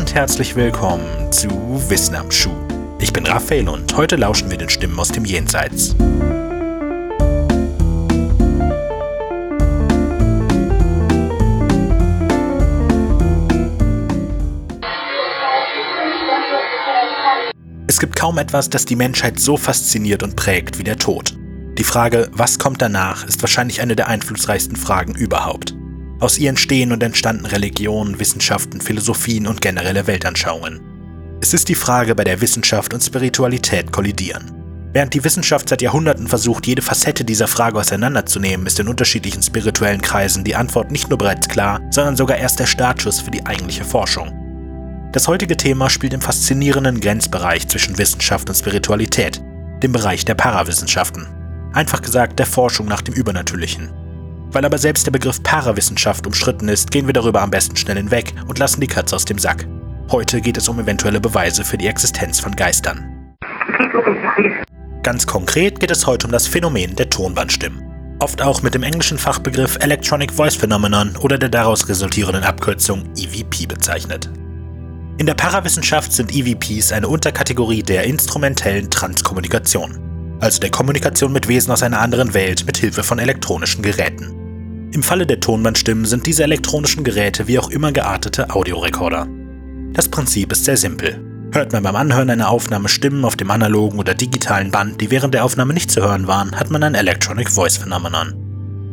und herzlich willkommen zu Wissen am Schuh. Ich bin Raphael und heute lauschen wir den Stimmen aus dem Jenseits. Es gibt kaum etwas, das die Menschheit so fasziniert und prägt wie der Tod. Die Frage, was kommt danach, ist wahrscheinlich eine der einflussreichsten Fragen überhaupt. Aus ihr entstehen und entstanden Religionen, Wissenschaften, Philosophien und generelle Weltanschauungen. Es ist die Frage, bei der Wissenschaft und Spiritualität kollidieren. Während die Wissenschaft seit Jahrhunderten versucht, jede Facette dieser Frage auseinanderzunehmen, ist in unterschiedlichen spirituellen Kreisen die Antwort nicht nur bereits klar, sondern sogar erst der Startschuss für die eigentliche Forschung. Das heutige Thema spielt im faszinierenden Grenzbereich zwischen Wissenschaft und Spiritualität, dem Bereich der Parawissenschaften. Einfach gesagt der Forschung nach dem Übernatürlichen. Weil aber selbst der Begriff Parawissenschaft umstritten ist, gehen wir darüber am besten schnell hinweg und lassen die Katze aus dem Sack. Heute geht es um eventuelle Beweise für die Existenz von Geistern. Ganz konkret geht es heute um das Phänomen der Tonbandstimmen. Oft auch mit dem englischen Fachbegriff Electronic Voice Phenomenon oder der daraus resultierenden Abkürzung EVP bezeichnet. In der Parawissenschaft sind EVPs eine Unterkategorie der instrumentellen Transkommunikation, also der Kommunikation mit Wesen aus einer anderen Welt mit Hilfe von elektronischen Geräten. Im Falle der Tonbandstimmen sind diese elektronischen Geräte wie auch immer geartete Audiorekorder. Das Prinzip ist sehr simpel. Hört man beim Anhören einer Aufnahme Stimmen auf dem analogen oder digitalen Band, die während der Aufnahme nicht zu hören waren, hat man ein Electronic Voice Phenomenon.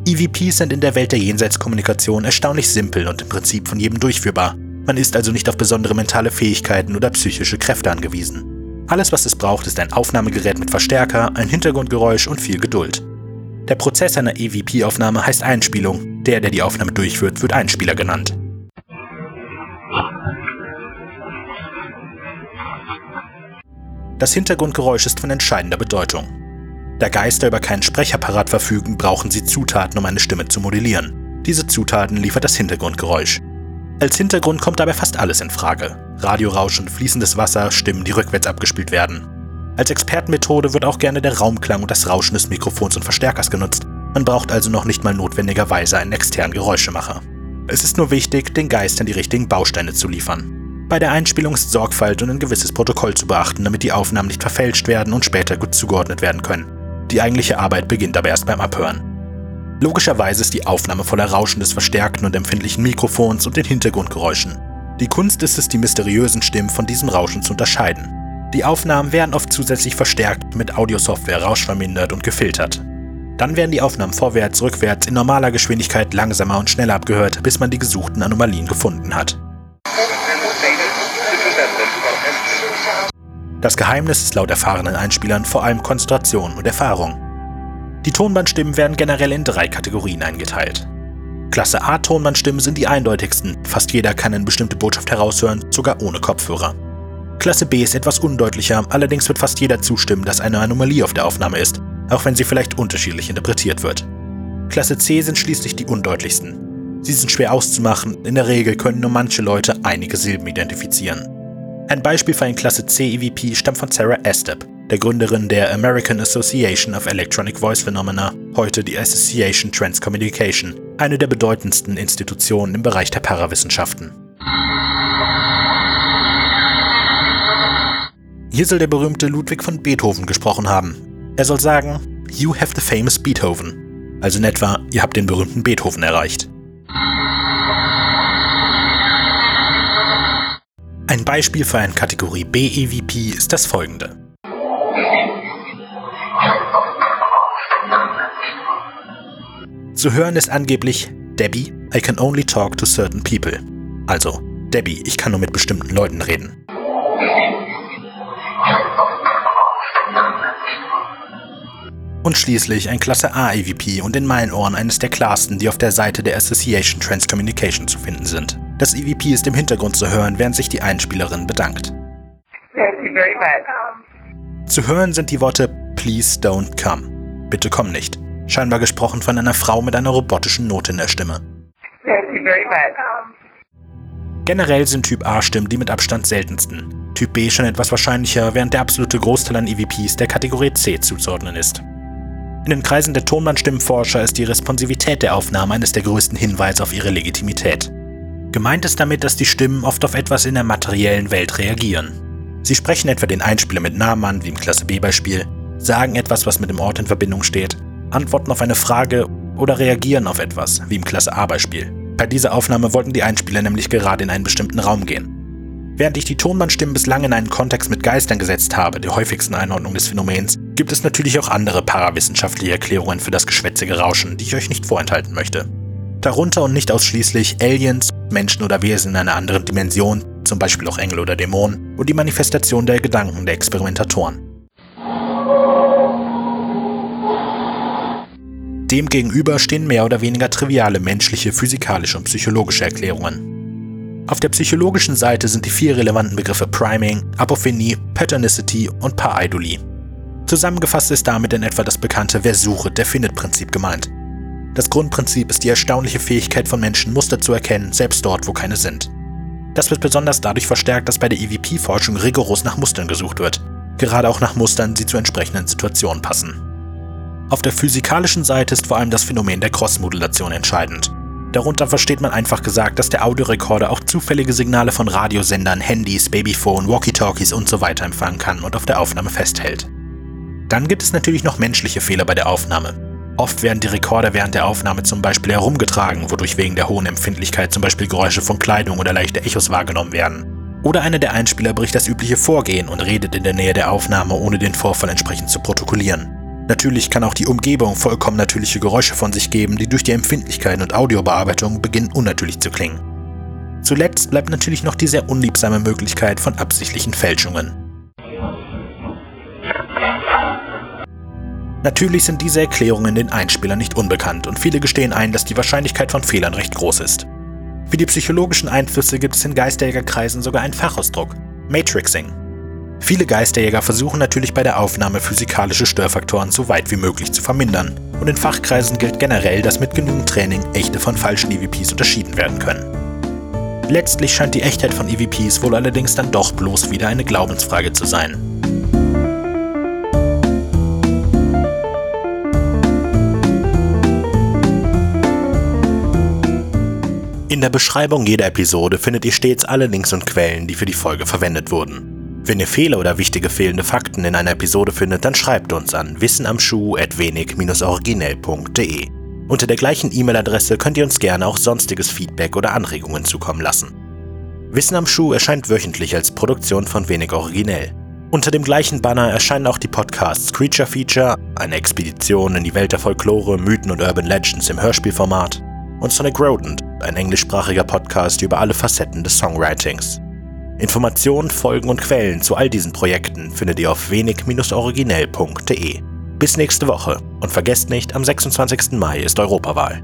EVPs sind in der Welt der Jenseitskommunikation erstaunlich simpel und im Prinzip von jedem durchführbar. Man ist also nicht auf besondere mentale Fähigkeiten oder psychische Kräfte angewiesen. Alles, was es braucht, ist ein Aufnahmegerät mit Verstärker, ein Hintergrundgeräusch und viel Geduld. Der Prozess einer EVP-Aufnahme heißt Einspielung. Der, der die Aufnahme durchführt, wird Einspieler genannt. Das Hintergrundgeräusch ist von entscheidender Bedeutung. Da Geister über keinen Sprechapparat verfügen, brauchen sie Zutaten, um eine Stimme zu modellieren. Diese Zutaten liefert das Hintergrundgeräusch. Als Hintergrund kommt dabei fast alles in Frage. Radiorauschen, fließendes Wasser, Stimmen, die rückwärts abgespielt werden. Als Expertenmethode wird auch gerne der Raumklang und das Rauschen des Mikrofons und Verstärkers genutzt. Man braucht also noch nicht mal notwendigerweise einen externen Geräuschemacher. Es ist nur wichtig, den Geistern die richtigen Bausteine zu liefern. Bei der Einspielung ist Sorgfalt und ein gewisses Protokoll zu beachten, damit die Aufnahmen nicht verfälscht werden und später gut zugeordnet werden können. Die eigentliche Arbeit beginnt aber erst beim Abhören. Logischerweise ist die Aufnahme voller Rauschen des verstärkten und empfindlichen Mikrofons und den Hintergrundgeräuschen. Die Kunst ist es, die mysteriösen Stimmen von diesem Rauschen zu unterscheiden. Die Aufnahmen werden oft zusätzlich verstärkt, mit Audiosoftware rauschvermindert und gefiltert. Dann werden die Aufnahmen vorwärts, rückwärts in normaler Geschwindigkeit langsamer und schneller abgehört, bis man die gesuchten Anomalien gefunden hat. Das Geheimnis ist laut erfahrenen Einspielern vor allem Konzentration und Erfahrung. Die Tonbandstimmen werden generell in drei Kategorien eingeteilt. Klasse A Tonbandstimmen sind die eindeutigsten, fast jeder kann eine bestimmte Botschaft heraushören, sogar ohne Kopfhörer. Klasse B ist etwas undeutlicher, allerdings wird fast jeder zustimmen, dass eine Anomalie auf der Aufnahme ist, auch wenn sie vielleicht unterschiedlich interpretiert wird. Klasse C sind schließlich die undeutlichsten. Sie sind schwer auszumachen, in der Regel können nur manche Leute einige Silben identifizieren. Ein Beispiel für ein Klasse C EVP stammt von Sarah Estep, der Gründerin der American Association of Electronic Voice Phenomena, heute die Association Transcommunication, eine der bedeutendsten Institutionen im Bereich der Parawissenschaften. Hier soll der berühmte Ludwig von Beethoven gesprochen haben. Er soll sagen, You have the famous Beethoven. Also in etwa, ihr habt den berühmten Beethoven erreicht. Ein Beispiel für ein Kategorie B EVP ist das folgende. Zu hören ist angeblich Debbie, I can only talk to certain people. Also, Debbie, ich kann nur mit bestimmten Leuten reden. Und schließlich ein Klasse A EVP und in meinen Ohren eines der klarsten, die auf der Seite der Association Transcommunication zu finden sind. Das EVP ist im Hintergrund zu hören, während sich die Einspielerin bedankt. Zu hören sind die Worte Please don't come. Bitte komm nicht scheinbar gesprochen von einer Frau mit einer robotischen Note in der Stimme. Generell sind Typ A-Stimmen die mit Abstand seltensten. Typ B schon etwas wahrscheinlicher, während der absolute Großteil an EVPs der Kategorie C zuzuordnen ist. In den Kreisen der Tonbandstimmenforscher ist die Responsivität der Aufnahme eines der größten Hinweise auf ihre Legitimität. Gemeint ist damit, dass die Stimmen oft auf etwas in der materiellen Welt reagieren. Sie sprechen etwa den Einspieler mit Namen an, wie im Klasse B-Beispiel, sagen etwas, was mit dem Ort in Verbindung steht, antworten auf eine Frage oder reagieren auf etwas, wie im Klasse A-Beispiel. Bei dieser Aufnahme wollten die Einspieler nämlich gerade in einen bestimmten Raum gehen. Während ich die Tonbandstimmen bislang in einen Kontext mit Geistern gesetzt habe, der häufigsten Einordnung des Phänomens, gibt es natürlich auch andere parawissenschaftliche Erklärungen für das geschwätzige Rauschen, die ich euch nicht vorenthalten möchte. Darunter und nicht ausschließlich Aliens, Menschen oder Wesen in einer anderen Dimension, zum Beispiel auch Engel oder Dämonen, und die Manifestation der Gedanken der Experimentatoren. Demgegenüber stehen mehr oder weniger triviale menschliche, physikalische und psychologische Erklärungen. Auf der psychologischen Seite sind die vier relevanten Begriffe Priming, Apophenie, Patternicity und Pareidolie. Zusammengefasst ist damit in etwa das bekannte Wer sucht, der findet Prinzip gemeint. Das Grundprinzip ist die erstaunliche Fähigkeit von Menschen, Muster zu erkennen, selbst dort, wo keine sind. Das wird besonders dadurch verstärkt, dass bei der EVP-Forschung rigoros nach Mustern gesucht wird, gerade auch nach Mustern, die zu entsprechenden Situationen passen. Auf der physikalischen Seite ist vor allem das Phänomen der Crossmodulation entscheidend. Darunter versteht man einfach gesagt, dass der Audiorekorder auch zufällige Signale von Radiosendern, Handys, Babyphone, Walkie-Talkies usw. So empfangen kann und auf der Aufnahme festhält. Dann gibt es natürlich noch menschliche Fehler bei der Aufnahme. Oft werden die Rekorder während der Aufnahme zum Beispiel herumgetragen, wodurch wegen der hohen Empfindlichkeit zum Beispiel Geräusche von Kleidung oder leichte Echos wahrgenommen werden. Oder einer der Einspieler bricht das übliche Vorgehen und redet in der Nähe der Aufnahme, ohne den Vorfall entsprechend zu protokollieren. Natürlich kann auch die Umgebung vollkommen natürliche Geräusche von sich geben, die durch die Empfindlichkeit und Audiobearbeitung beginnen unnatürlich zu klingen. Zuletzt bleibt natürlich noch die sehr unliebsame Möglichkeit von absichtlichen Fälschungen. Natürlich sind diese Erklärungen den Einspielern nicht unbekannt und viele gestehen ein, dass die Wahrscheinlichkeit von Fehlern recht groß ist. Für die psychologischen Einflüsse gibt es in Geisterjägerkreisen sogar einen Fachausdruck, Matrixing. Viele Geisterjäger versuchen natürlich bei der Aufnahme physikalische Störfaktoren so weit wie möglich zu vermindern. Und in Fachkreisen gilt generell, dass mit genügend Training echte von falschen EVPs unterschieden werden können. Letztlich scheint die Echtheit von EVPs wohl allerdings dann doch bloß wieder eine Glaubensfrage zu sein. In der Beschreibung jeder Episode findet ihr stets alle Links und Quellen, die für die Folge verwendet wurden. Wenn ihr Fehler oder wichtige fehlende Fakten in einer Episode findet, dann schreibt uns an wissenamschuh.wenig-originell.de. Unter der gleichen E-Mail-Adresse könnt ihr uns gerne auch sonstiges Feedback oder Anregungen zukommen lassen. Wissen am Schuh erscheint wöchentlich als Produktion von Wenig Originell. Unter dem gleichen Banner erscheinen auch die Podcasts Creature Feature, eine Expedition in die Welt der Folklore, Mythen und Urban Legends im Hörspielformat, und Sonic Rodent, ein englischsprachiger Podcast über alle Facetten des Songwritings. Informationen, Folgen und Quellen zu all diesen Projekten findet ihr auf wenig-originell.de. Bis nächste Woche und vergesst nicht, am 26. Mai ist Europawahl.